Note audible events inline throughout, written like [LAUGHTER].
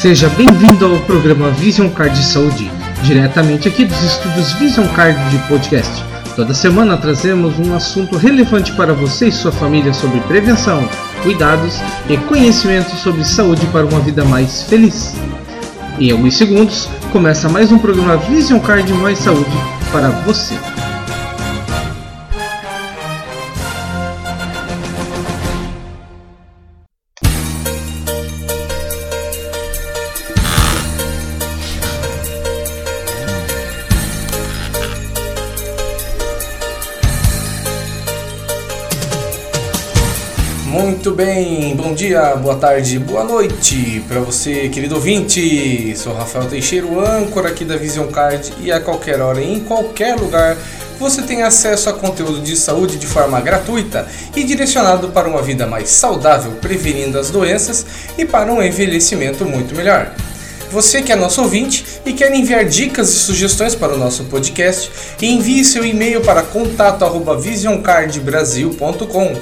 Seja bem-vindo ao programa Vision Card de Saúde, diretamente aqui dos estúdios Vision Card de Podcast. Toda semana trazemos um assunto relevante para você e sua família sobre prevenção, cuidados e conhecimento sobre saúde para uma vida mais feliz. Em alguns segundos, começa mais um programa Vision Card Mais Saúde para você. Muito bem, bom dia, boa tarde, boa noite para você, querido ouvinte. Sou Rafael Teixeira, o âncora aqui da Vision Card e a qualquer hora, em qualquer lugar, você tem acesso a conteúdo de saúde de forma gratuita e direcionado para uma vida mais saudável, prevenindo as doenças e para um envelhecimento muito melhor. Você que é nosso ouvinte e quer enviar dicas e sugestões para o nosso podcast, envie seu e-mail para contato@visioncardbrasil.com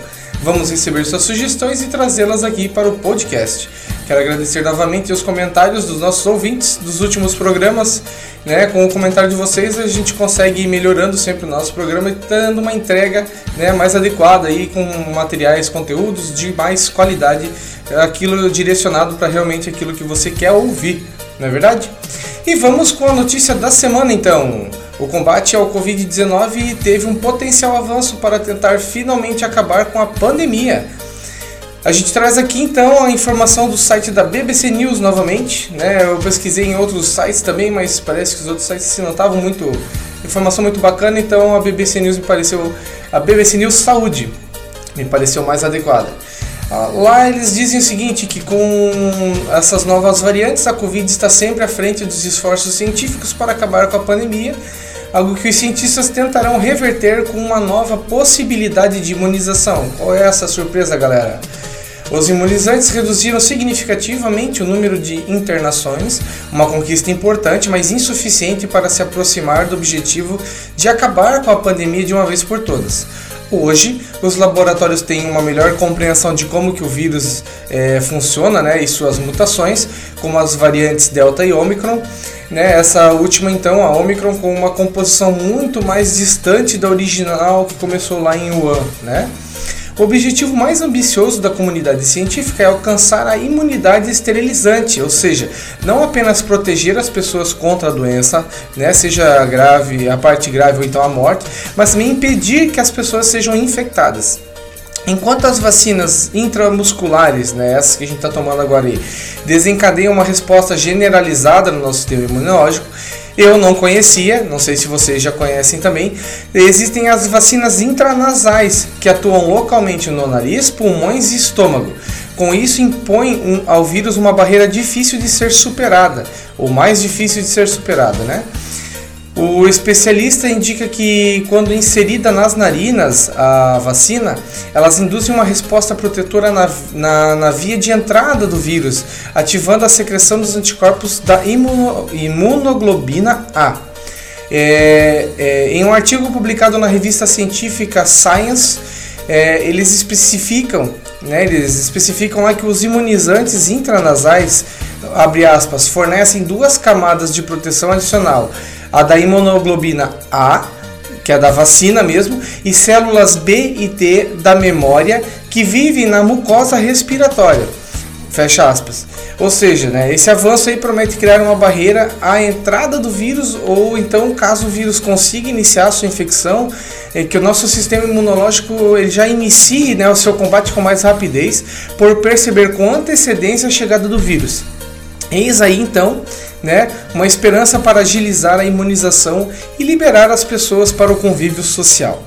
Vamos receber suas sugestões e trazê-las aqui para o podcast. Quero agradecer novamente os comentários dos nossos ouvintes dos últimos programas. Né? Com o comentário de vocês, a gente consegue ir melhorando sempre o nosso programa e dando uma entrega né, mais adequada aí, com materiais, conteúdos de mais qualidade, aquilo direcionado para realmente aquilo que você quer ouvir, não é verdade? E vamos com a notícia da semana então. O combate ao Covid-19 teve um potencial avanço para tentar finalmente acabar com a pandemia. A gente traz aqui então a informação do site da BBC News novamente. Né? Eu pesquisei em outros sites também, mas parece que os outros sites assim, não muito. informação muito bacana, então a BBC News me pareceu. A BBC News Saúde me pareceu mais adequada. Ah, lá eles dizem o seguinte, que com essas novas variantes, a Covid está sempre à frente dos esforços científicos para acabar com a pandemia algo que os cientistas tentarão reverter com uma nova possibilidade de imunização. Qual é essa surpresa, galera? Os imunizantes reduziram significativamente o número de internações, uma conquista importante, mas insuficiente para se aproximar do objetivo de acabar com a pandemia de uma vez por todas. Hoje, os laboratórios têm uma melhor compreensão de como que o vírus é, funciona né, e suas mutações, como as variantes Delta e Omicron. Né, essa última, então, a Omicron, com uma composição muito mais distante da original que começou lá em Wuhan. Né? O objetivo mais ambicioso da comunidade científica é alcançar a imunidade esterilizante, ou seja, não apenas proteger as pessoas contra a doença, né, seja grave, a parte grave ou então a morte, mas também impedir que as pessoas sejam infectadas. Enquanto as vacinas intramusculares, né, essas que a gente está tomando agora aí, desencadeiam uma resposta generalizada no nosso sistema imunológico, eu não conhecia, não sei se vocês já conhecem também. Existem as vacinas intranasais que atuam localmente no nariz, pulmões e estômago. Com isso, impõe um, ao vírus uma barreira difícil de ser superada, ou mais difícil de ser superada, né? O especialista indica que, quando inserida nas narinas a vacina, elas induzem uma resposta protetora na, na, na via de entrada do vírus, ativando a secreção dos anticorpos da imuno, imunoglobina A. É, é, em um artigo publicado na revista científica Science, é, eles especificam, né, eles especificam lá que os imunizantes intranasais, aspas, fornecem duas camadas de proteção adicional a da imunoglobina A, que é da vacina mesmo, e células B e T da memória que vivem na mucosa respiratória. Fecha aspas. Ou seja, né, esse avanço aí promete criar uma barreira à entrada do vírus, ou então, caso o vírus consiga iniciar a sua infecção, é que o nosso sistema imunológico ele já inicie né, o seu combate com mais rapidez, por perceber com antecedência a chegada do vírus. Eis aí então né, uma esperança para agilizar a imunização e liberar as pessoas para o convívio social.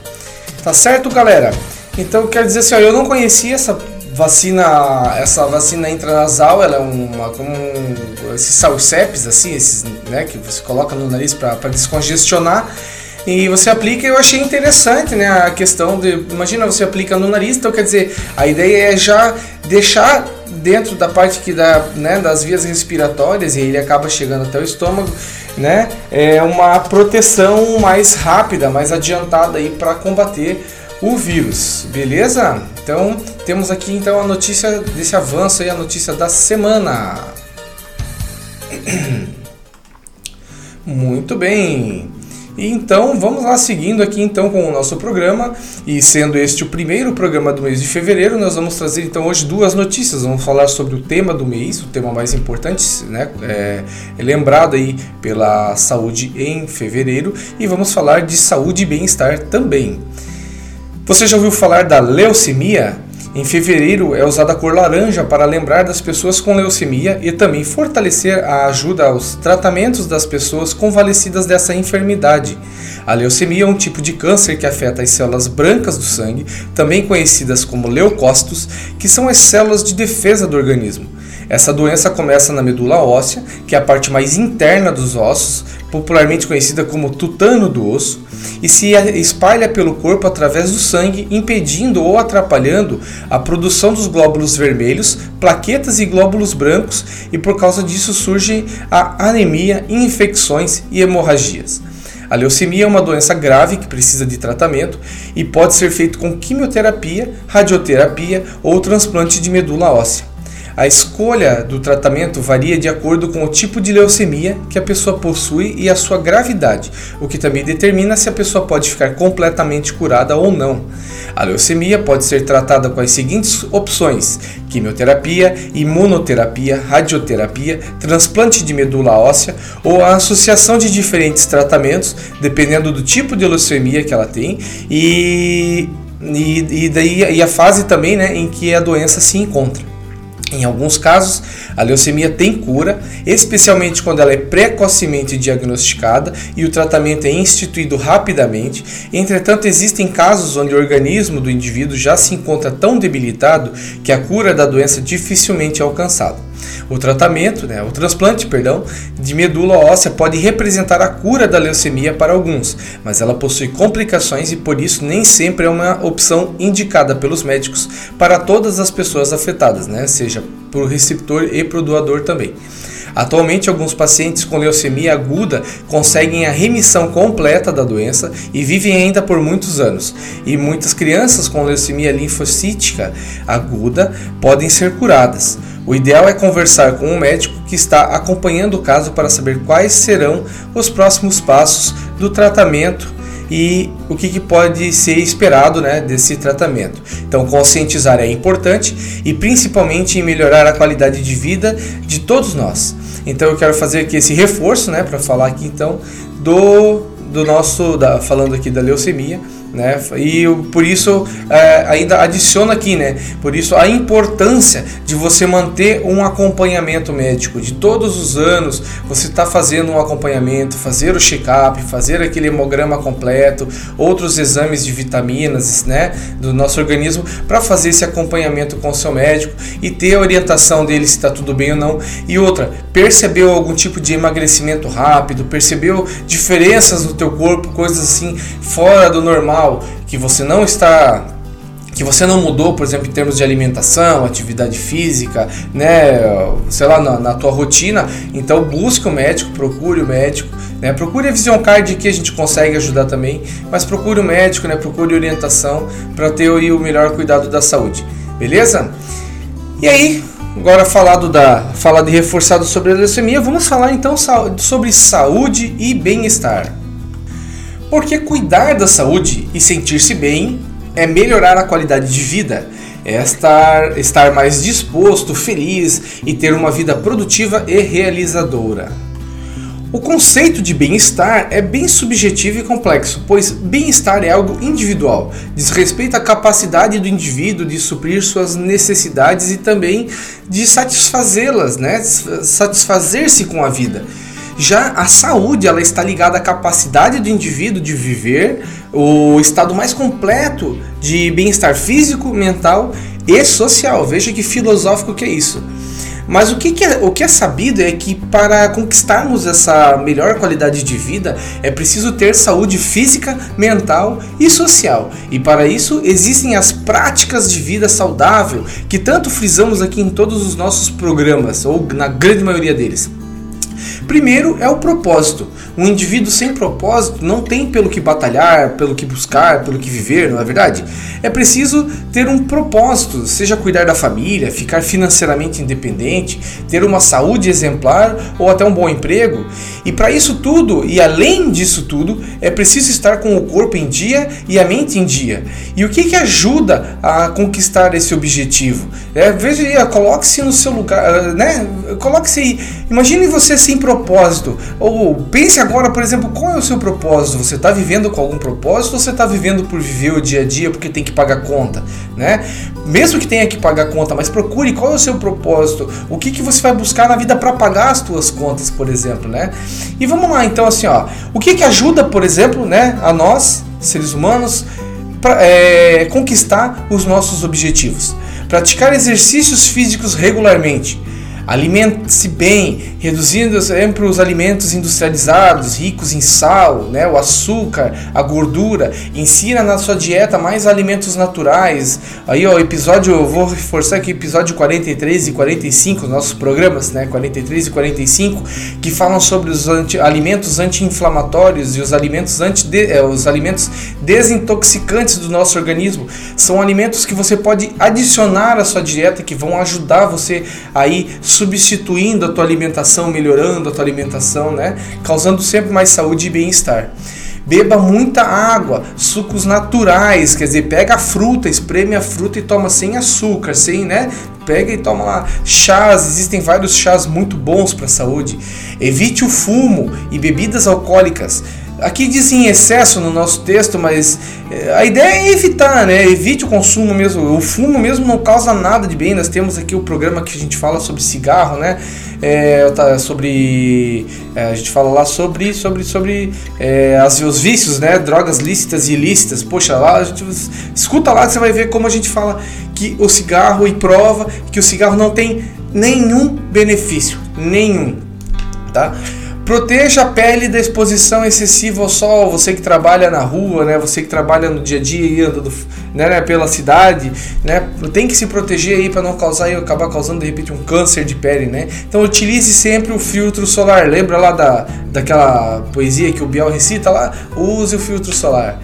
Tá certo, galera? Então quer dizer assim, ó, eu não conhecia essa vacina, essa vacina intranasal, ela é uma como um, esses salseps assim, esses, né, que você coloca no nariz para descongestionar e você aplica, eu achei interessante, né, a questão de, imagina você aplica no nariz, então quer dizer, a ideia é já deixar dentro da parte que dá, né, das vias respiratórias e ele acaba chegando até o estômago, né, é uma proteção mais rápida, mais adiantada aí para combater o vírus, beleza? Então temos aqui então a notícia desse avanço aí, a notícia da semana. [CLEARS THROAT] Muito bem. Então, vamos lá seguindo aqui então com o nosso programa e sendo este o primeiro programa do mês de fevereiro, nós vamos trazer então hoje duas notícias. Vamos falar sobre o tema do mês, o tema mais importante, né? É, é lembrado aí pela saúde em fevereiro e vamos falar de saúde e bem-estar também. Você já ouviu falar da leucemia? Em fevereiro é usada a cor laranja para lembrar das pessoas com leucemia e também fortalecer a ajuda aos tratamentos das pessoas convalescidas dessa enfermidade. A leucemia é um tipo de câncer que afeta as células brancas do sangue, também conhecidas como leucócitos, que são as células de defesa do organismo. Essa doença começa na medula óssea, que é a parte mais interna dos ossos, popularmente conhecida como tutano do osso, e se espalha pelo corpo através do sangue, impedindo ou atrapalhando a produção dos glóbulos vermelhos, plaquetas e glóbulos brancos, e por causa disso surge a anemia, infecções e hemorragias. A leucemia é uma doença grave que precisa de tratamento e pode ser feito com quimioterapia, radioterapia ou transplante de medula óssea. A escolha do tratamento varia de acordo com o tipo de leucemia que a pessoa possui e a sua gravidade, o que também determina se a pessoa pode ficar completamente curada ou não. A leucemia pode ser tratada com as seguintes opções: quimioterapia, imunoterapia, radioterapia, transplante de medula óssea ou a associação de diferentes tratamentos, dependendo do tipo de leucemia que ela tem e, e, e, daí, e a fase também né, em que a doença se encontra. Em alguns casos, a leucemia tem cura, especialmente quando ela é precocemente diagnosticada e o tratamento é instituído rapidamente. Entretanto, existem casos onde o organismo do indivíduo já se encontra tão debilitado que a cura da doença dificilmente é alcançada. O tratamento, né, o transplante, perdão, de medula óssea pode representar a cura da leucemia para alguns, mas ela possui complicações e por isso nem sempre é uma opção indicada pelos médicos para todas as pessoas afetadas, né, seja para o receptor e para o doador também. Atualmente, alguns pacientes com leucemia aguda conseguem a remissão completa da doença e vivem ainda por muitos anos. E muitas crianças com leucemia linfocítica aguda podem ser curadas. O ideal é conversar com um médico que está acompanhando o caso para saber quais serão os próximos passos do tratamento e o que, que, pode ser esperado né, desse tratamento. Então, conscientizar é importante e principalmente em melhorar a qualidade de vida de todos nós. Então, eu quero fazer aqui esse reforço né, para falar aqui então do, do nosso, da, falando aqui da leucemia né? E por isso é, ainda adiciona aqui, né? Por isso a importância de você manter um acompanhamento médico de todos os anos. Você está fazendo um acompanhamento, fazer o check-up, fazer aquele hemograma completo, outros exames de vitaminas, né? Do nosso organismo para fazer esse acompanhamento com o seu médico e ter a orientação dele se está tudo bem ou não. E outra, percebeu algum tipo de emagrecimento rápido, percebeu diferenças no teu corpo, coisas assim fora do normal que você não está que você não mudou, por exemplo, em termos de alimentação, atividade física, né, sei lá, na, na tua rotina, então busque o médico, procure o médico, né, procure a Vision Card que a gente consegue ajudar também, mas procure o médico, né, procure orientação para ter o melhor cuidado da saúde, beleza? E aí, agora falado da, falado e reforçado sobre a leucemia, vamos falar então sobre saúde e bem-estar. Porque cuidar da saúde e sentir-se bem é melhorar a qualidade de vida, é estar, estar mais disposto, feliz e ter uma vida produtiva e realizadora. O conceito de bem-estar é bem subjetivo e complexo, pois bem-estar é algo individual, diz respeito à capacidade do indivíduo de suprir suas necessidades e também de satisfazê-las, né? satisfazer-se com a vida. Já a saúde, ela está ligada à capacidade do indivíduo de viver o estado mais completo de bem-estar físico, mental e social. Veja que filosófico que é isso. Mas o que, que, é, o que é sabido é que para conquistarmos essa melhor qualidade de vida é preciso ter saúde física, mental e social. E para isso existem as práticas de vida saudável que tanto frisamos aqui em todos os nossos programas, ou na grande maioria deles. Primeiro é o propósito. Um indivíduo sem propósito não tem pelo que batalhar, pelo que buscar, pelo que viver, não é verdade? É preciso ter um propósito, seja cuidar da família, ficar financeiramente independente, ter uma saúde exemplar ou até um bom emprego. E para isso tudo, e além disso tudo, é preciso estar com o corpo em dia e a mente em dia. E o que, que ajuda a conquistar esse objetivo? É, veja, coloque-se no seu lugar, né? Coloque-se aí. Imagine você sem propósito. Ou pense agora, por exemplo, qual é o seu propósito? Você está vivendo com algum propósito ou você está vivendo por viver o dia a dia porque tem que pagar conta, né? Mesmo que tenha que pagar conta, mas procure qual é o seu propósito. O que, que você vai buscar na vida para pagar as suas contas, por exemplo, né? E vamos lá, então, assim, ó. O que que ajuda, por exemplo, né, a nós, seres humanos, para é, conquistar os nossos objetivos? Praticar exercícios físicos regularmente Alimente-se bem, reduzindo sempre os alimentos industrializados, ricos em sal, né, o açúcar, a gordura. Insira na sua dieta mais alimentos naturais. Aí, ó, episódio, eu vou reforçar aqui episódio 43 e 45, nossos programas, né, 43 e 45, que falam sobre os anti, alimentos anti-inflamatórios e os alimentos anti é, os alimentos desintoxicantes do nosso organismo. São alimentos que você pode adicionar à sua dieta que vão ajudar você aí substituindo a tua alimentação, melhorando a tua alimentação, né? Causando sempre mais saúde e bem-estar. Beba muita água, sucos naturais, quer dizer, pega a fruta, espreme a fruta e toma sem açúcar, sem, né? Pega e toma lá chás, existem vários chás muito bons para a saúde. Evite o fumo e bebidas alcoólicas. Aqui diz em excesso no nosso texto, mas eh, a ideia é evitar, né? Evite o consumo mesmo. O fumo mesmo não causa nada de bem. Nós temos aqui o programa que a gente fala sobre cigarro, né? É, sobre é, a gente fala lá sobre sobre sobre é, as, os vícios, né? Drogas lícitas e ilícitas. Poxa, lá a gente escuta lá que você vai ver como a gente fala que o cigarro e prova que o cigarro não tem nenhum benefício, nenhum, tá? Proteja a pele da exposição excessiva ao sol. Você que trabalha na rua, né? Você que trabalha no dia a dia e anda do, né, né, pela cidade, né? Tem que se proteger aí para não causar e acabar causando de repente um câncer de pele, né? Então utilize sempre o filtro solar. Lembra lá da, daquela poesia que o Biel recita lá? Use o filtro solar.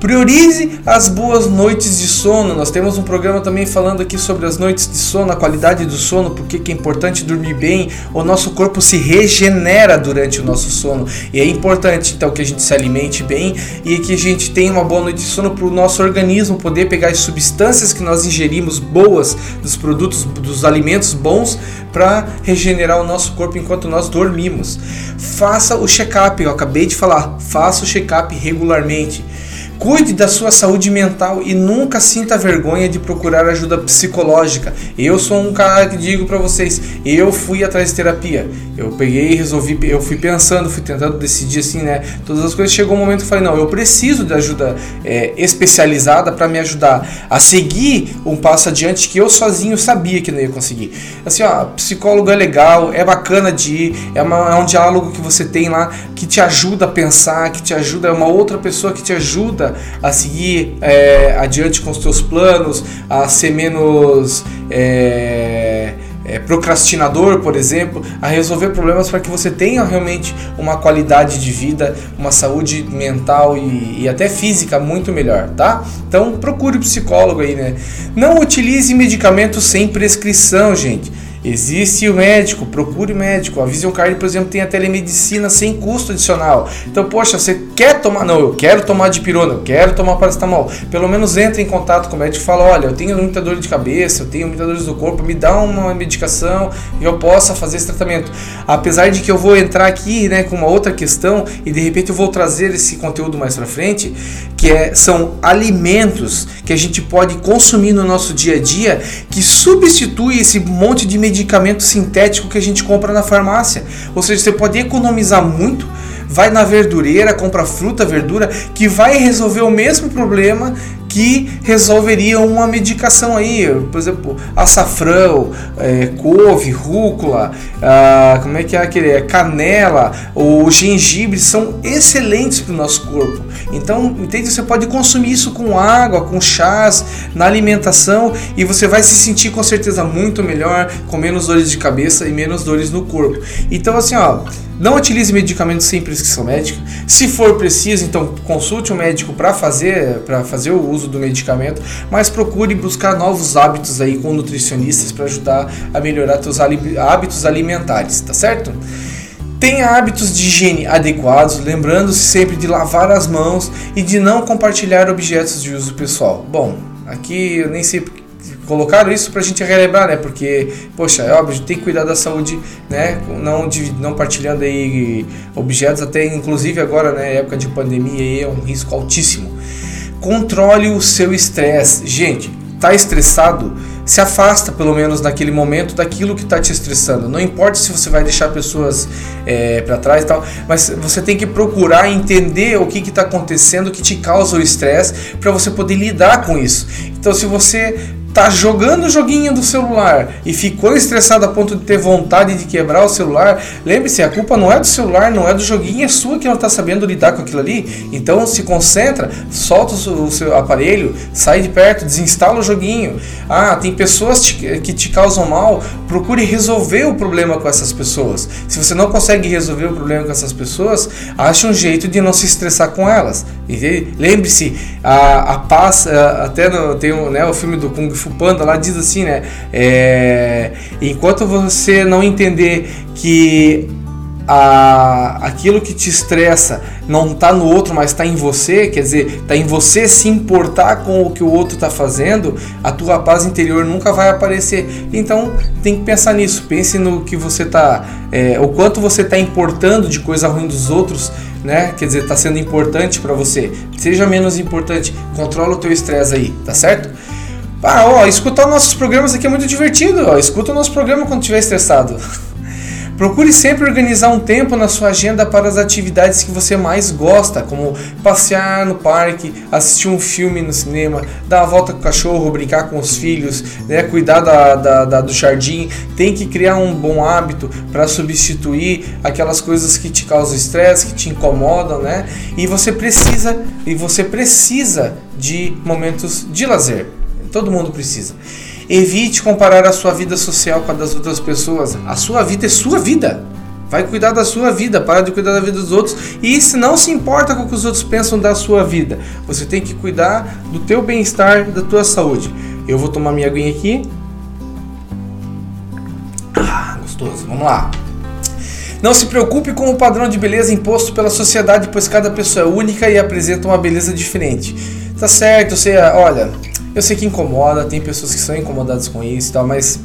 Priorize as boas noites de sono. Nós temos um programa também falando aqui sobre as noites de sono, a qualidade do sono, porque que é importante dormir bem. O nosso corpo se regenera durante o nosso sono e é importante então que a gente se alimente bem e que a gente tenha uma boa noite de sono para o nosso organismo poder pegar as substâncias que nós ingerimos boas dos produtos, dos alimentos bons para regenerar o nosso corpo enquanto nós dormimos. Faça o check-up, eu acabei de falar, faça o check-up regularmente. Cuide da sua saúde mental e nunca sinta vergonha de procurar ajuda psicológica. Eu sou um cara que digo para vocês, eu fui atrás de terapia. Eu peguei e resolvi, eu fui pensando, fui tentando decidir assim, né? Todas as coisas. Chegou um momento que eu falei, não, eu preciso de ajuda é, especializada para me ajudar a seguir um passo adiante que eu sozinho sabia que não ia conseguir. Assim, ó, psicólogo é legal, é bacana de ir, é, uma, é um diálogo que você tem lá que te ajuda a pensar, que te ajuda, é uma outra pessoa que te ajuda a seguir é, adiante com os teus planos, a ser menos é, é, procrastinador, por exemplo, a resolver problemas para que você tenha realmente uma qualidade de vida, uma saúde mental e, e até física muito melhor, tá? Então procure o um psicólogo aí, né? Não utilize medicamentos sem prescrição, gente. Existe o médico, procure médico. A Vision Card, por exemplo, tem a telemedicina sem custo adicional. Então, poxa, você quer tomar? Não, eu quero tomar de pirona, eu quero tomar paracetamol. Pelo menos entre em contato com o médico e fala: olha, eu tenho muita dor de cabeça, eu tenho muita dor do corpo, me dá uma medicação e eu possa fazer esse tratamento. Apesar de que eu vou entrar aqui né, com uma outra questão e de repente eu vou trazer esse conteúdo mais pra frente, que é, são alimentos que a gente pode consumir no nosso dia a dia que substitui esse monte de medicamento sintético que a gente compra na farmácia. Ou seja, você pode economizar muito vai na verdureira, compra fruta, verdura, que vai resolver o mesmo problema que resolveria uma medicação aí, por exemplo, açafrão, é, couve, rúcula, ah, como é que é aquele, é, canela, ou gengibre, são excelentes para o nosso corpo. Então, entende? Você pode consumir isso com água, com chás, na alimentação e você vai se sentir com certeza muito melhor, com menos dores de cabeça e menos dores no corpo. Então, assim, ó, não utilize medicamentos sem prescrição médica. Se for preciso, então consulte um médico para fazer, para fazer o uso do medicamento, mas procure buscar novos hábitos aí com nutricionistas para ajudar a melhorar seus hábitos alimentares, tá certo? Tenha hábitos de higiene adequados, lembrando-se sempre de lavar as mãos e de não compartilhar objetos de uso pessoal. Bom, aqui eu nem sei colocaram isso para a gente relembrar, né? Porque, poxa, é óbvio, tem que cuidar da saúde, né? Não, de, não partilhando aí objetos, até inclusive agora, né? Época de pandemia é um risco altíssimo. Controle o seu estresse. Gente, tá estressado? se afasta pelo menos naquele momento daquilo que está te estressando. Não importa se você vai deixar pessoas é, para trás e tal, mas você tem que procurar entender o que está acontecendo que te causa o estresse para você poder lidar com isso. Então, se você tá jogando o joguinho do celular e ficou estressado a ponto de ter vontade de quebrar o celular, lembre-se, a culpa não é do celular, não é do joguinho, é sua que não está sabendo lidar com aquilo ali. Então se concentra, solta o seu aparelho, sai de perto, desinstala o joguinho. Ah, tem pessoas que te causam mal, procure resolver o problema com essas pessoas. Se você não consegue resolver o problema com essas pessoas, ache um jeito de não se estressar com elas. Lembre-se, a, a paz, até no, tem um, né, o filme do Kung Fu Panda lá diz assim, né? É, enquanto você não entender que a, aquilo que te estressa não está no outro, mas está em você, quer dizer, está em você se importar com o que o outro está fazendo, a tua paz interior nunca vai aparecer. Então tem que pensar nisso, pense no que você está, é, o quanto você está importando de coisa ruim dos outros, né? Quer dizer, está sendo importante para você. Seja menos importante, controla o teu estresse aí, tá certo? Ah, ó, escutar nossos programas aqui é muito divertido, ó. Escuta o nosso programa quando estiver estressado. [LAUGHS] Procure sempre organizar um tempo na sua agenda para as atividades que você mais gosta, como passear no parque, assistir um filme no cinema, dar uma volta com o cachorro, brincar com os filhos, né, cuidar da, da, da do jardim. Tem que criar um bom hábito para substituir aquelas coisas que te causam estresse, que te incomodam, né? E você precisa, e você precisa de momentos de lazer. Todo mundo precisa. Evite comparar a sua vida social com a das outras pessoas. A sua vida é sua vida. Vai cuidar da sua vida, para de cuidar da vida dos outros. E se não se importa com o que os outros pensam da sua vida, você tem que cuidar do teu bem-estar, da tua saúde. Eu vou tomar minha aguinha aqui. Ah, gostoso. Vamos lá. Não se preocupe com o padrão de beleza imposto pela sociedade, pois cada pessoa é única e apresenta uma beleza diferente. Tá certo, você, olha, eu sei que incomoda, tem pessoas que são incomodadas com isso e tal, mas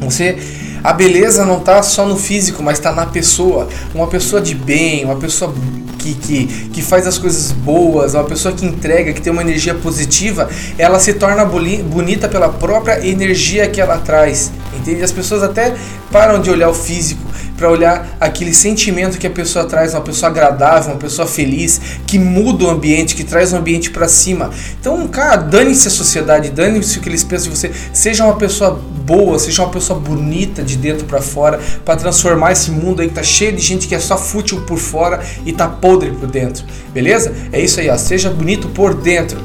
você a beleza não está só no físico, mas está na pessoa. Uma pessoa de bem, uma pessoa que, que, que faz as coisas boas, uma pessoa que entrega, que tem uma energia positiva, ela se torna bonita pela própria energia que ela traz. Entende? As pessoas até param de olhar o físico para olhar aquele sentimento que a pessoa traz, uma pessoa agradável, uma pessoa feliz, que muda o ambiente, que traz o ambiente para cima. Então, cara, dane-se a sociedade, dane-se o que eles pensam de você. Seja uma pessoa boa, seja uma pessoa bonita de dentro para fora, para transformar esse mundo aí que tá cheio de gente que é só fútil por fora e tá podre por dentro. Beleza? É isso aí, ó. Seja bonito por dentro.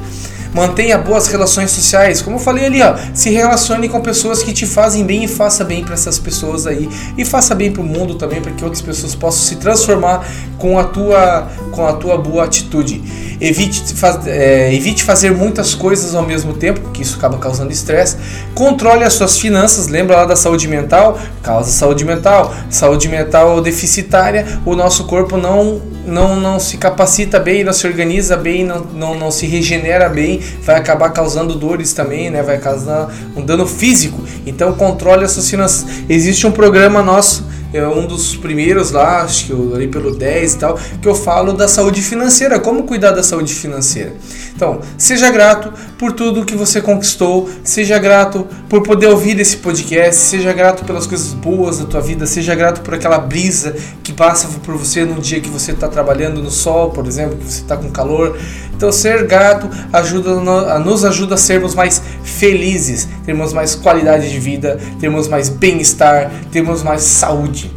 Mantenha boas relações sociais. Como eu falei ali, ó, se relacione com pessoas que te fazem bem e faça bem para essas pessoas aí. E faça bem para o mundo também, para que outras pessoas possam se transformar com a tua, com a tua boa atitude. Evite, faz, é, evite fazer muitas coisas ao mesmo tempo, porque isso acaba causando estresse. Controle as suas finanças. Lembra lá da saúde mental? Causa saúde mental. Saúde mental deficitária, o nosso corpo não não, não se capacita bem, não se organiza bem, não, não, não se regenera bem, vai acabar causando dores também, né? vai causar um dano físico. Então controle as suas finanças. Existe um programa nosso é um dos primeiros lá, acho que eu ali pelo 10 e tal, que eu falo da saúde financeira, como cuidar da saúde financeira. Então, seja grato por tudo que você conquistou, seja grato por poder ouvir esse podcast, seja grato pelas coisas boas da tua vida, seja grato por aquela brisa que passa por você no dia que você está trabalhando no sol, por exemplo, que você está com calor. Então, ser grato ajuda, nos ajuda a sermos mais felizes, termos mais qualidade de vida, termos mais bem-estar, termos mais saúde.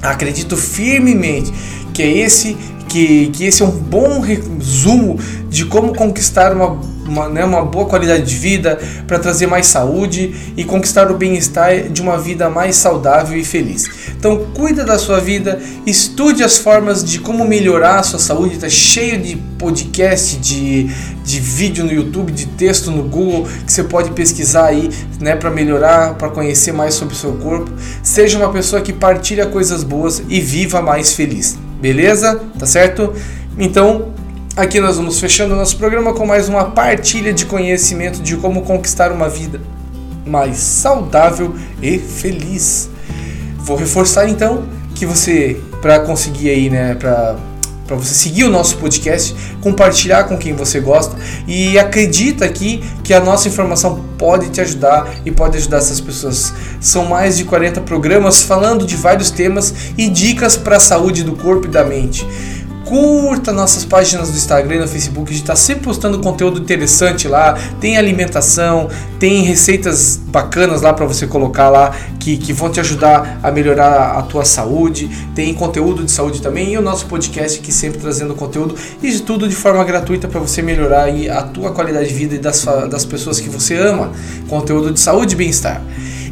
Acredito firmemente que esse que, que esse é um bom resumo de como conquistar uma, uma, né, uma boa qualidade de vida, para trazer mais saúde e conquistar o bem-estar de uma vida mais saudável e feliz. Então, cuida da sua vida, estude as formas de como melhorar a sua saúde, está cheio de podcast, de, de vídeo no YouTube, de texto no Google que você pode pesquisar aí, né, para melhorar, para conhecer mais sobre o seu corpo. Seja uma pessoa que partilha coisas boas e viva mais feliz. Beleza? Tá certo? Então, aqui nós vamos fechando nosso programa com mais uma partilha de conhecimento de como conquistar uma vida mais saudável e feliz. Vou reforçar então que você para conseguir aí, né, para para você seguir o nosso podcast, compartilhar com quem você gosta e acredita aqui que a nossa informação pode te ajudar e pode ajudar essas pessoas. São mais de 40 programas falando de vários temas e dicas para a saúde do corpo e da mente curta nossas páginas do Instagram e no Facebook, a gente está sempre postando conteúdo interessante lá, tem alimentação, tem receitas bacanas lá para você colocar lá que, que vão te ajudar a melhorar a tua saúde, tem conteúdo de saúde também e o nosso podcast que sempre trazendo conteúdo e de tudo de forma gratuita para você melhorar a tua qualidade de vida e das, das pessoas que você ama, conteúdo de saúde e bem-estar.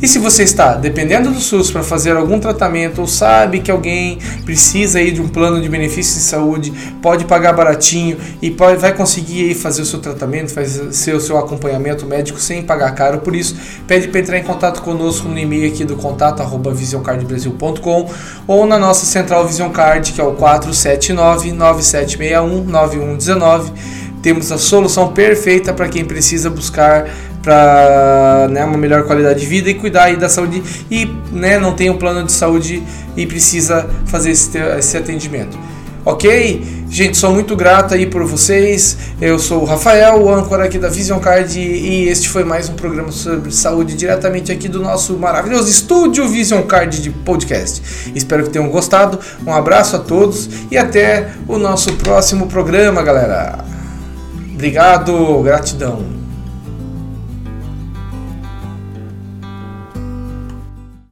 E se você está dependendo do SUS para fazer algum tratamento ou sabe que alguém precisa aí de um plano de benefícios de saúde, pode pagar baratinho e pode, vai conseguir aí fazer o seu tratamento, fazer o seu acompanhamento médico sem pagar caro. Por isso, pede para entrar em contato conosco no e-mail aqui do contato arroba visioncardbrasil.com ou na nossa central Vision Card, que é o 479 9761 9119. Temos a solução perfeita para quem precisa buscar para né, uma melhor qualidade de vida e cuidar aí da saúde e né, não tem um plano de saúde e precisa fazer esse, esse atendimento. Ok? Gente, sou muito grato aí por vocês. Eu sou o Rafael, o âncora aqui da Vision Card e este foi mais um programa sobre saúde diretamente aqui do nosso maravilhoso estúdio Vision Card de podcast. Espero que tenham gostado. Um abraço a todos e até o nosso próximo programa, galera. Obrigado, gratidão.